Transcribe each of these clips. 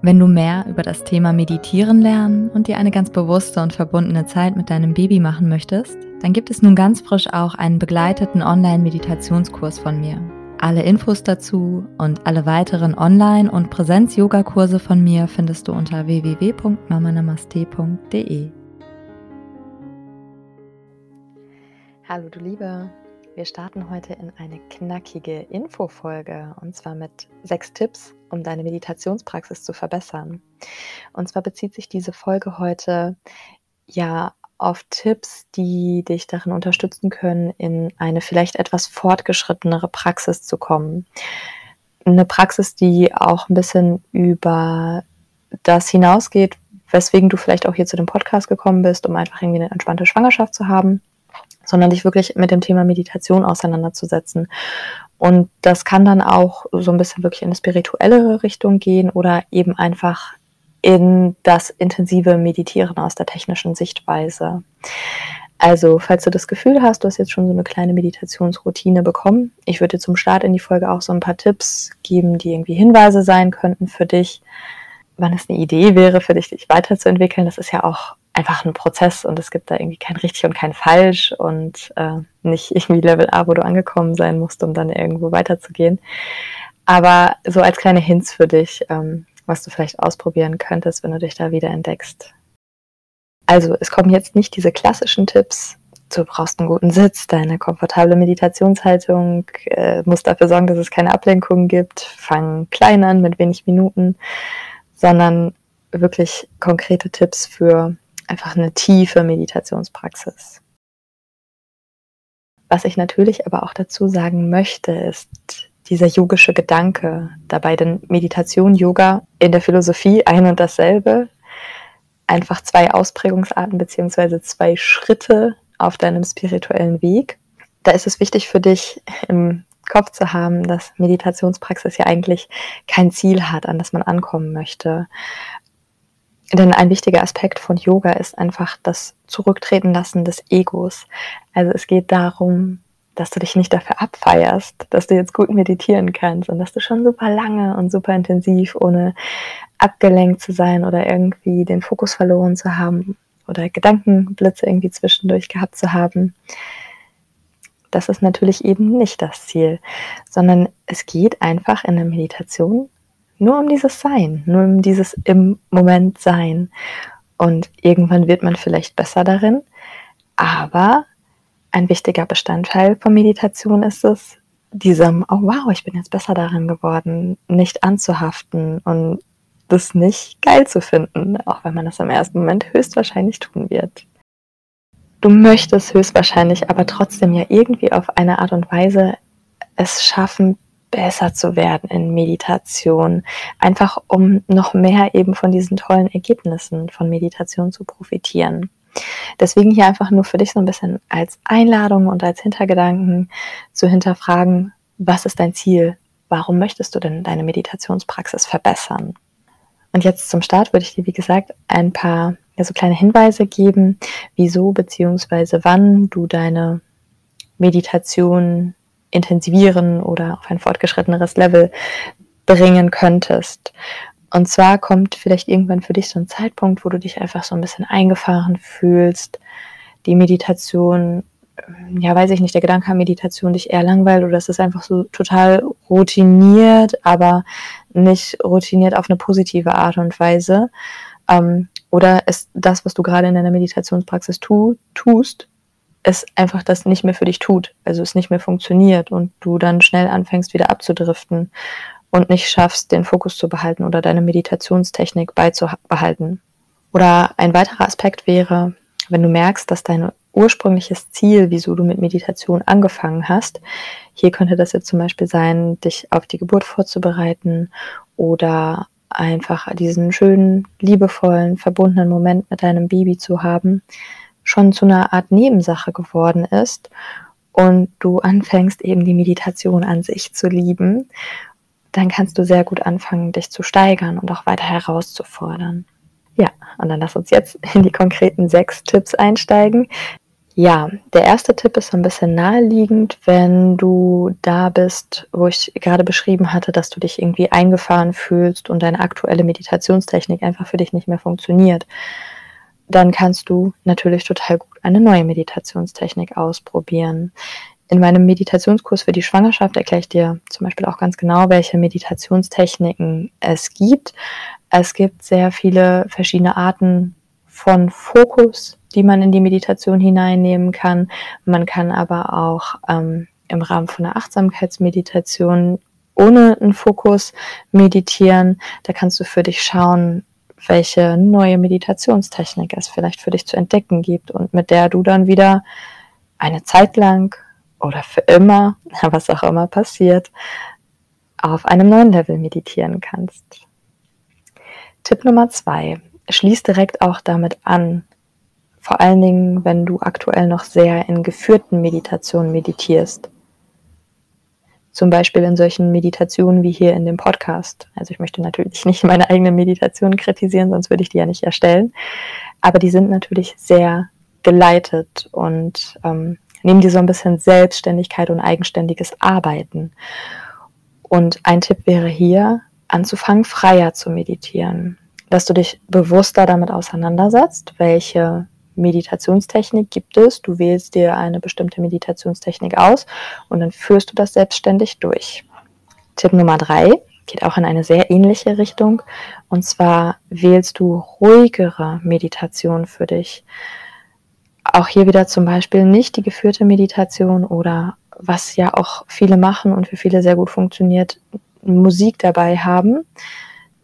Wenn du mehr über das Thema Meditieren lernen und dir eine ganz bewusste und verbundene Zeit mit deinem Baby machen möchtest, dann gibt es nun ganz frisch auch einen begleiteten Online-Meditationskurs von mir. Alle Infos dazu und alle weiteren Online- und Präsenz-Yoga-Kurse von mir findest du unter www.mamanamaste.de. Hallo du Liebe, wir starten heute in eine knackige Infofolge und zwar mit sechs Tipps, um deine Meditationspraxis zu verbessern. Und zwar bezieht sich diese Folge heute ja auf Tipps, die dich darin unterstützen können, in eine vielleicht etwas fortgeschrittenere Praxis zu kommen. Eine Praxis, die auch ein bisschen über das hinausgeht, weswegen du vielleicht auch hier zu dem Podcast gekommen bist, um einfach irgendwie eine entspannte Schwangerschaft zu haben sondern dich wirklich mit dem Thema Meditation auseinanderzusetzen. Und das kann dann auch so ein bisschen wirklich in eine spirituellere Richtung gehen oder eben einfach in das intensive Meditieren aus der technischen Sichtweise. Also, falls du das Gefühl hast, du hast jetzt schon so eine kleine Meditationsroutine bekommen, ich würde dir zum Start in die Folge auch so ein paar Tipps geben, die irgendwie Hinweise sein könnten für dich, wann es eine Idee wäre, für dich, dich weiterzuentwickeln. Das ist ja auch einfach ein Prozess und es gibt da irgendwie kein richtig und kein falsch und äh, nicht irgendwie Level A, wo du angekommen sein musst, um dann irgendwo weiterzugehen. Aber so als kleine Hints für dich, ähm, was du vielleicht ausprobieren könntest, wenn du dich da wieder entdeckst. Also es kommen jetzt nicht diese klassischen Tipps. Du brauchst einen guten Sitz, deine komfortable Meditationshaltung, äh, musst dafür sorgen, dass es keine Ablenkungen gibt, fang klein an mit wenig Minuten, sondern wirklich konkrete Tipps für einfach eine tiefe Meditationspraxis. Was ich natürlich aber auch dazu sagen möchte, ist dieser yogische Gedanke dabei, denn Meditation, Yoga in der Philosophie ein und dasselbe, einfach zwei Ausprägungsarten beziehungsweise zwei Schritte auf deinem spirituellen Weg. Da ist es wichtig für dich im Kopf zu haben, dass Meditationspraxis ja eigentlich kein Ziel hat, an das man ankommen möchte, denn ein wichtiger Aspekt von Yoga ist einfach das Zurücktreten lassen des Egos. Also es geht darum, dass du dich nicht dafür abfeierst, dass du jetzt gut meditieren kannst und dass du schon super lange und super intensiv, ohne abgelenkt zu sein oder irgendwie den Fokus verloren zu haben oder Gedankenblitze irgendwie zwischendurch gehabt zu haben. Das ist natürlich eben nicht das Ziel, sondern es geht einfach in der Meditation nur um dieses Sein, nur um dieses im Moment Sein. Und irgendwann wird man vielleicht besser darin, aber ein wichtiger Bestandteil von Meditation ist es, diesem, oh wow, ich bin jetzt besser darin geworden, nicht anzuhaften und das nicht geil zu finden, auch wenn man das im ersten Moment höchstwahrscheinlich tun wird. Du möchtest höchstwahrscheinlich aber trotzdem ja irgendwie auf eine Art und Weise es schaffen, besser zu werden in Meditation, einfach um noch mehr eben von diesen tollen Ergebnissen von Meditation zu profitieren. Deswegen hier einfach nur für dich so ein bisschen als Einladung und als Hintergedanken zu hinterfragen, was ist dein Ziel? Warum möchtest du denn deine Meditationspraxis verbessern? Und jetzt zum Start würde ich dir, wie gesagt, ein paar ja, so kleine Hinweise geben, wieso beziehungsweise wann du deine Meditation intensivieren oder auf ein fortgeschritteneres Level bringen könntest. Und zwar kommt vielleicht irgendwann für dich so ein Zeitpunkt, wo du dich einfach so ein bisschen eingefahren fühlst, die Meditation, ja, weiß ich nicht, der Gedanke an Meditation dich eher langweilt oder es ist einfach so total routiniert, aber nicht routiniert auf eine positive Art und Weise. Ähm, oder ist das, was du gerade in deiner Meditationspraxis tu, tust, es einfach das nicht mehr für dich tut, also es nicht mehr funktioniert und du dann schnell anfängst wieder abzudriften und nicht schaffst, den Fokus zu behalten oder deine Meditationstechnik beizubehalten. Oder ein weiterer Aspekt wäre, wenn du merkst, dass dein ursprüngliches Ziel, wieso du mit Meditation angefangen hast, hier könnte das jetzt zum Beispiel sein, dich auf die Geburt vorzubereiten oder einfach diesen schönen, liebevollen, verbundenen Moment mit deinem Baby zu haben, schon zu einer Art Nebensache geworden ist und du anfängst eben die Meditation an sich zu lieben, dann kannst du sehr gut anfangen, dich zu steigern und auch weiter herauszufordern. Ja, und dann lass uns jetzt in die konkreten sechs Tipps einsteigen. Ja, der erste Tipp ist so ein bisschen naheliegend, wenn du da bist, wo ich gerade beschrieben hatte, dass du dich irgendwie eingefahren fühlst und deine aktuelle Meditationstechnik einfach für dich nicht mehr funktioniert. Dann kannst du natürlich total gut eine neue Meditationstechnik ausprobieren. In meinem Meditationskurs für die Schwangerschaft erkläre ich dir zum Beispiel auch ganz genau, welche Meditationstechniken es gibt. Es gibt sehr viele verschiedene Arten von Fokus, die man in die Meditation hineinnehmen kann. Man kann aber auch ähm, im Rahmen von einer Achtsamkeitsmeditation ohne einen Fokus meditieren. Da kannst du für dich schauen, welche neue Meditationstechnik es vielleicht für dich zu entdecken gibt und mit der du dann wieder eine Zeit lang oder für immer, was auch immer passiert, auf einem neuen Level meditieren kannst. Tipp Nummer zwei schließ direkt auch damit an, vor allen Dingen, wenn du aktuell noch sehr in geführten Meditationen meditierst. Zum Beispiel in solchen Meditationen wie hier in dem Podcast. Also ich möchte natürlich nicht meine eigene Meditation kritisieren, sonst würde ich die ja nicht erstellen. Aber die sind natürlich sehr geleitet und ähm, nehmen dir so ein bisschen Selbstständigkeit und eigenständiges Arbeiten. Und ein Tipp wäre hier, anzufangen, freier zu meditieren dass du dich bewusster damit auseinandersetzt, welche Meditationstechnik gibt es. Du wählst dir eine bestimmte Meditationstechnik aus und dann führst du das selbstständig durch. Tipp Nummer drei geht auch in eine sehr ähnliche Richtung. Und zwar wählst du ruhigere Meditation für dich. Auch hier wieder zum Beispiel nicht die geführte Meditation oder was ja auch viele machen und für viele sehr gut funktioniert, Musik dabei haben,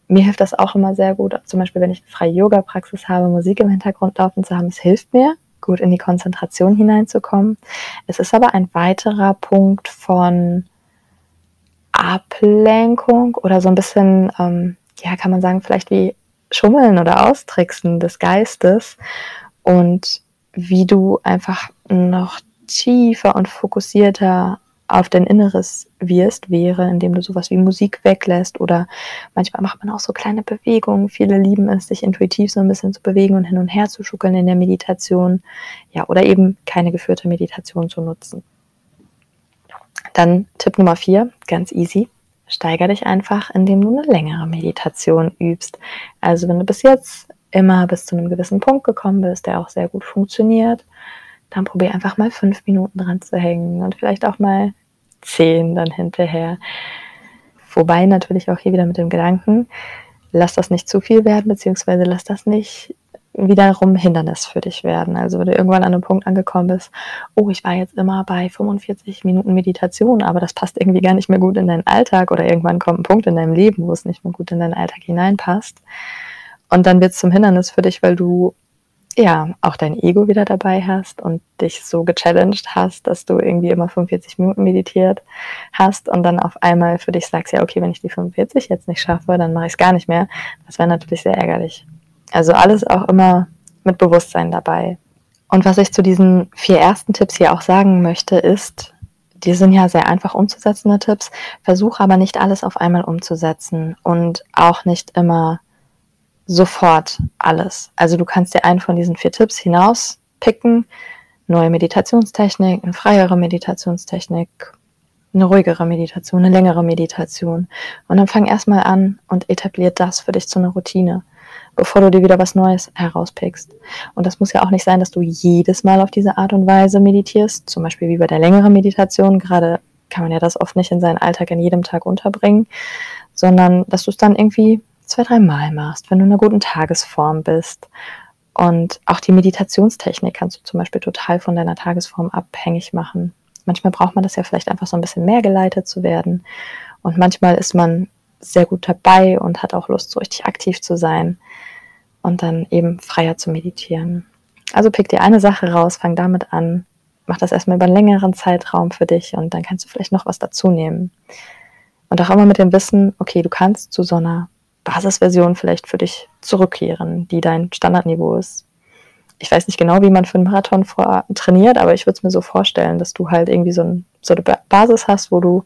mir hilft das auch immer sehr gut, zum Beispiel wenn ich eine freie Yoga-Praxis habe, Musik im Hintergrund laufen zu haben. Es hilft mir, gut in die Konzentration hineinzukommen. Es ist aber ein weiterer Punkt von Ablenkung oder so ein bisschen, ähm, ja, kann man sagen, vielleicht wie Schummeln oder Austricksen des Geistes und wie du einfach noch tiefer und fokussierter auf dein Inneres wirst, wäre, indem du sowas wie Musik weglässt oder manchmal macht man auch so kleine Bewegungen. Viele lieben es, sich intuitiv so ein bisschen zu bewegen und hin und her zu schuckeln in der Meditation. Ja, oder eben keine geführte Meditation zu nutzen. Dann Tipp Nummer vier, ganz easy. Steiger dich einfach, indem du eine längere Meditation übst. Also wenn du bis jetzt immer bis zu einem gewissen Punkt gekommen bist, der auch sehr gut funktioniert, dann probier einfach mal fünf Minuten dran zu hängen und vielleicht auch mal zehn dann hinterher. Wobei natürlich auch hier wieder mit dem Gedanken, lass das nicht zu viel werden, beziehungsweise lass das nicht wiederum Hindernis für dich werden. Also wenn du irgendwann an einem Punkt angekommen bist, oh, ich war jetzt immer bei 45 Minuten Meditation, aber das passt irgendwie gar nicht mehr gut in deinen Alltag oder irgendwann kommt ein Punkt in deinem Leben, wo es nicht mehr gut in deinen Alltag hineinpasst. Und dann wird es zum Hindernis für dich, weil du ja, auch dein Ego wieder dabei hast und dich so gechallenged hast, dass du irgendwie immer 45 Minuten meditiert hast und dann auf einmal für dich sagst, ja, okay, wenn ich die 45 jetzt nicht schaffe, dann mache ich es gar nicht mehr. Das wäre natürlich sehr ärgerlich. Also alles auch immer mit Bewusstsein dabei. Und was ich zu diesen vier ersten Tipps hier auch sagen möchte, ist, die sind ja sehr einfach umzusetzende Tipps. Versuche aber nicht alles auf einmal umzusetzen und auch nicht immer sofort alles. Also du kannst dir einen von diesen vier Tipps hinaus picken. Neue Meditationstechnik, eine freiere Meditationstechnik, eine ruhigere Meditation, eine längere Meditation. Und dann fang erstmal an und etabliert das für dich zu einer Routine, bevor du dir wieder was Neues herauspickst. Und das muss ja auch nicht sein, dass du jedes Mal auf diese Art und Weise meditierst, zum Beispiel wie bei der längeren Meditation. Gerade kann man ja das oft nicht in seinen Alltag in jedem Tag unterbringen, sondern dass du es dann irgendwie zwei, drei Mal machst, wenn du in einer guten Tagesform bist. Und auch die Meditationstechnik kannst du zum Beispiel total von deiner Tagesform abhängig machen. Manchmal braucht man das ja vielleicht einfach so ein bisschen mehr geleitet zu werden. Und manchmal ist man sehr gut dabei und hat auch Lust, so richtig aktiv zu sein und dann eben freier zu meditieren. Also pick dir eine Sache raus, fang damit an, mach das erstmal über einen längeren Zeitraum für dich und dann kannst du vielleicht noch was dazu nehmen. Und auch immer mit dem Wissen, okay, du kannst zu so einer Basisversion vielleicht für dich zurückkehren, die dein Standardniveau ist. ich weiß nicht genau, wie man für einen Marathon vor, trainiert, aber ich würde es mir so vorstellen, dass du halt irgendwie so, ein, so eine Basis hast, wo du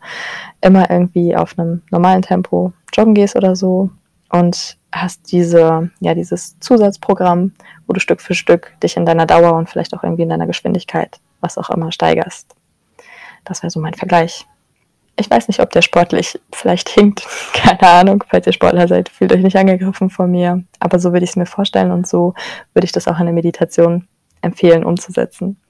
immer irgendwie auf einem normalen Tempo joggen gehst oder so und hast diese, ja, dieses Zusatzprogramm, wo du Stück für Stück dich in deiner Dauer und vielleicht auch irgendwie in deiner Geschwindigkeit, was auch immer, steigerst. Das wäre so mein Vergleich. Ich weiß nicht, ob der sportlich vielleicht hinkt. Keine Ahnung. Falls ihr Sportler seid, fühlt euch nicht angegriffen von mir. Aber so würde ich es mir vorstellen und so würde ich das auch in der Meditation empfehlen, umzusetzen.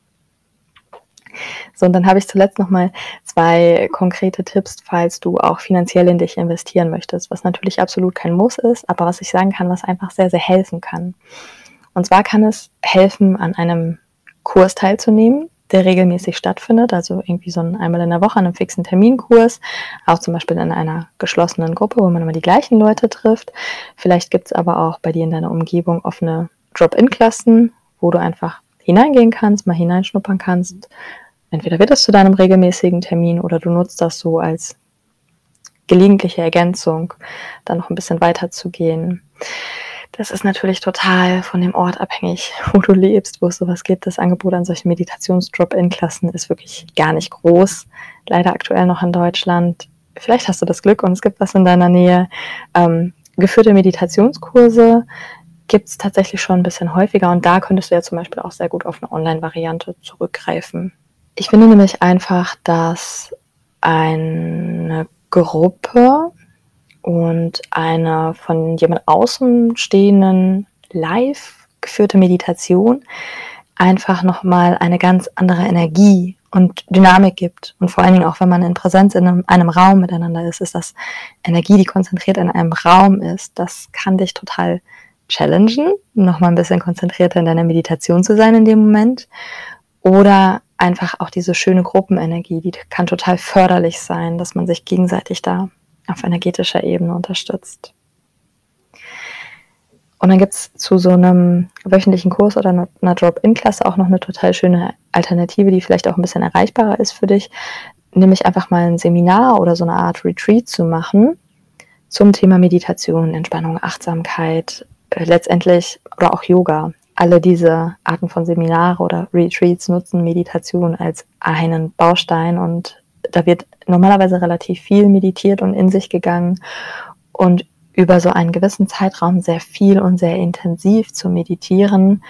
So, und dann habe ich zuletzt nochmal zwei konkrete Tipps, falls du auch finanziell in dich investieren möchtest, was natürlich absolut kein Muss ist, aber was ich sagen kann, was einfach sehr, sehr helfen kann. Und zwar kann es helfen, an einem Kurs teilzunehmen, der regelmäßig stattfindet, also irgendwie so ein einmal in der Woche an einem fixen Terminkurs, auch zum Beispiel in einer geschlossenen Gruppe, wo man immer die gleichen Leute trifft. Vielleicht gibt es aber auch bei dir in deiner Umgebung offene Drop-in-Klassen, wo du einfach hineingehen kannst, mal hineinschnuppern kannst. Entweder wird es zu deinem regelmäßigen Termin oder du nutzt das so als gelegentliche Ergänzung, dann noch ein bisschen weiter zu gehen. Das ist natürlich total von dem Ort abhängig, wo du lebst, wo es sowas gibt. Das Angebot an solchen Meditations-Drop-In-Klassen ist wirklich gar nicht groß. Leider aktuell noch in Deutschland. Vielleicht hast du das Glück und es gibt was in deiner Nähe. Ähm, geführte Meditationskurse gibt es tatsächlich schon ein bisschen häufiger und da könntest du ja zum Beispiel auch sehr gut auf eine Online-Variante zurückgreifen. Ich finde nämlich einfach, dass eine Gruppe und eine von jemand außenstehenden live geführte Meditation einfach nochmal eine ganz andere Energie und Dynamik gibt. Und vor allen Dingen auch, wenn man in Präsenz in einem, einem Raum miteinander ist, ist das Energie, die konzentriert in einem Raum ist. Das kann dich total challengen, nochmal ein bisschen konzentrierter in deiner Meditation zu sein in dem Moment. Oder einfach auch diese schöne Gruppenenergie, die kann total förderlich sein, dass man sich gegenseitig da auf energetischer Ebene unterstützt. Und dann gibt es zu so einem wöchentlichen Kurs oder einer Drop-In-Klasse auch noch eine total schöne Alternative, die vielleicht auch ein bisschen erreichbarer ist für dich, nämlich einfach mal ein Seminar oder so eine Art Retreat zu machen zum Thema Meditation, Entspannung, Achtsamkeit, äh, letztendlich oder auch Yoga. Alle diese Arten von Seminare oder Retreats nutzen Meditation als einen Baustein und da wird normalerweise relativ viel meditiert und in sich gegangen. Und über so einen gewissen Zeitraum sehr viel und sehr intensiv zu meditieren,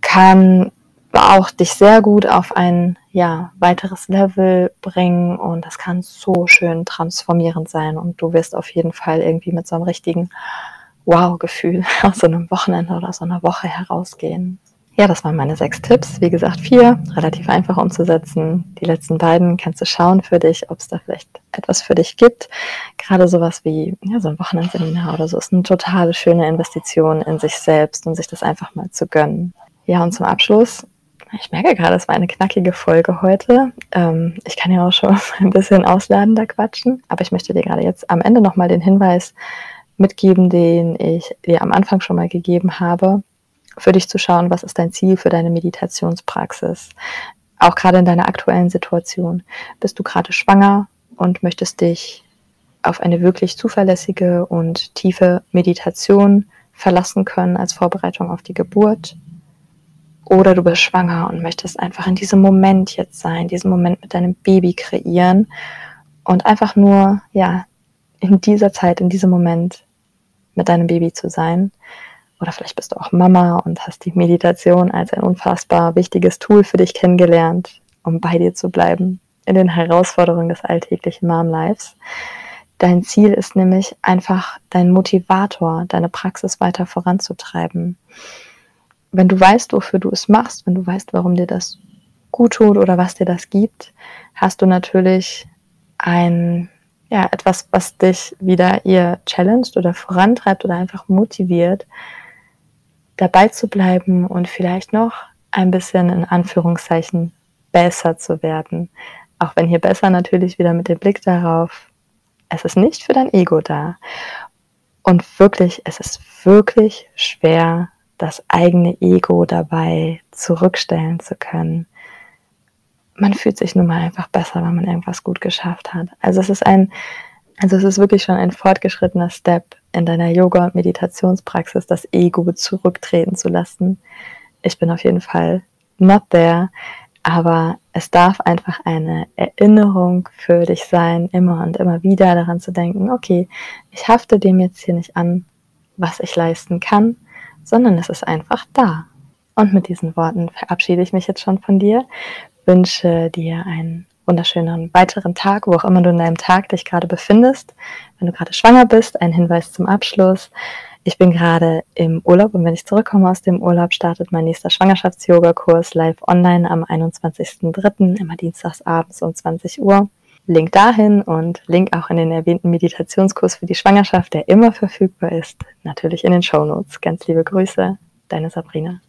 kann auch dich sehr gut auf ein ja, weiteres Level bringen. Und das kann so schön transformierend sein. Und du wirst auf jeden Fall irgendwie mit so einem richtigen Wow-Gefühl aus so einem Wochenende oder so einer Woche herausgehen. Ja, das waren meine sechs Tipps. Wie gesagt, vier, relativ einfach umzusetzen. Die letzten beiden kannst du schauen für dich, ob es da vielleicht etwas für dich gibt. Gerade sowas wie ja, so ein Wochenendseminar oder so ist eine total schöne Investition in sich selbst und sich das einfach mal zu gönnen. Ja, und zum Abschluss, ich merke gerade, es war eine knackige Folge heute. Ähm, ich kann ja auch schon ein bisschen ausladender quatschen, aber ich möchte dir gerade jetzt am Ende nochmal den Hinweis mitgeben, den ich dir am Anfang schon mal gegeben habe für dich zu schauen, was ist dein Ziel für deine Meditationspraxis. Auch gerade in deiner aktuellen Situation. Bist du gerade schwanger und möchtest dich auf eine wirklich zuverlässige und tiefe Meditation verlassen können als Vorbereitung auf die Geburt? Oder du bist schwanger und möchtest einfach in diesem Moment jetzt sein, diesen Moment mit deinem Baby kreieren und einfach nur, ja, in dieser Zeit, in diesem Moment mit deinem Baby zu sein oder vielleicht bist du auch Mama und hast die Meditation als ein unfassbar wichtiges Tool für dich kennengelernt, um bei dir zu bleiben in den Herausforderungen des alltäglichen Mom-Lives. Dein Ziel ist nämlich einfach dein Motivator, deine Praxis weiter voranzutreiben. Wenn du weißt, wofür du es machst, wenn du weißt, warum dir das gut tut oder was dir das gibt, hast du natürlich ein, ja, etwas, was dich wieder ihr challenged oder vorantreibt oder einfach motiviert, dabei zu bleiben und vielleicht noch ein bisschen in Anführungszeichen besser zu werden. Auch wenn hier besser natürlich wieder mit dem Blick darauf, es ist nicht für dein Ego da. Und wirklich, es ist wirklich schwer, das eigene Ego dabei zurückstellen zu können. Man fühlt sich nun mal einfach besser, wenn man irgendwas gut geschafft hat. Also es ist ein, also es ist wirklich schon ein fortgeschrittener Step in deiner Yoga- und Meditationspraxis das Ego zurücktreten zu lassen. ich bin auf jeden Fall not there, aber es darf einfach eine Erinnerung für dich sein, immer und immer wieder daran zu denken, okay, ich hafte dem jetzt hier nicht an, was ich leisten kann, sondern es ist einfach da. Und mit diesen Worten verabschiede ich mich jetzt schon von dir, wünsche dir einen wunderschönen weiteren Tag, wo auch immer du in deinem Tag dich gerade befindest. Wenn du gerade schwanger bist, ein Hinweis zum Abschluss. Ich bin gerade im Urlaub und wenn ich zurückkomme aus dem Urlaub, startet mein nächster Schwangerschafts-Yoga-Kurs live online am 21.03. immer dienstags abends um 20 Uhr. Link dahin und Link auch in den erwähnten Meditationskurs für die Schwangerschaft, der immer verfügbar ist, natürlich in den Show Notes. Ganz liebe Grüße, deine Sabrina.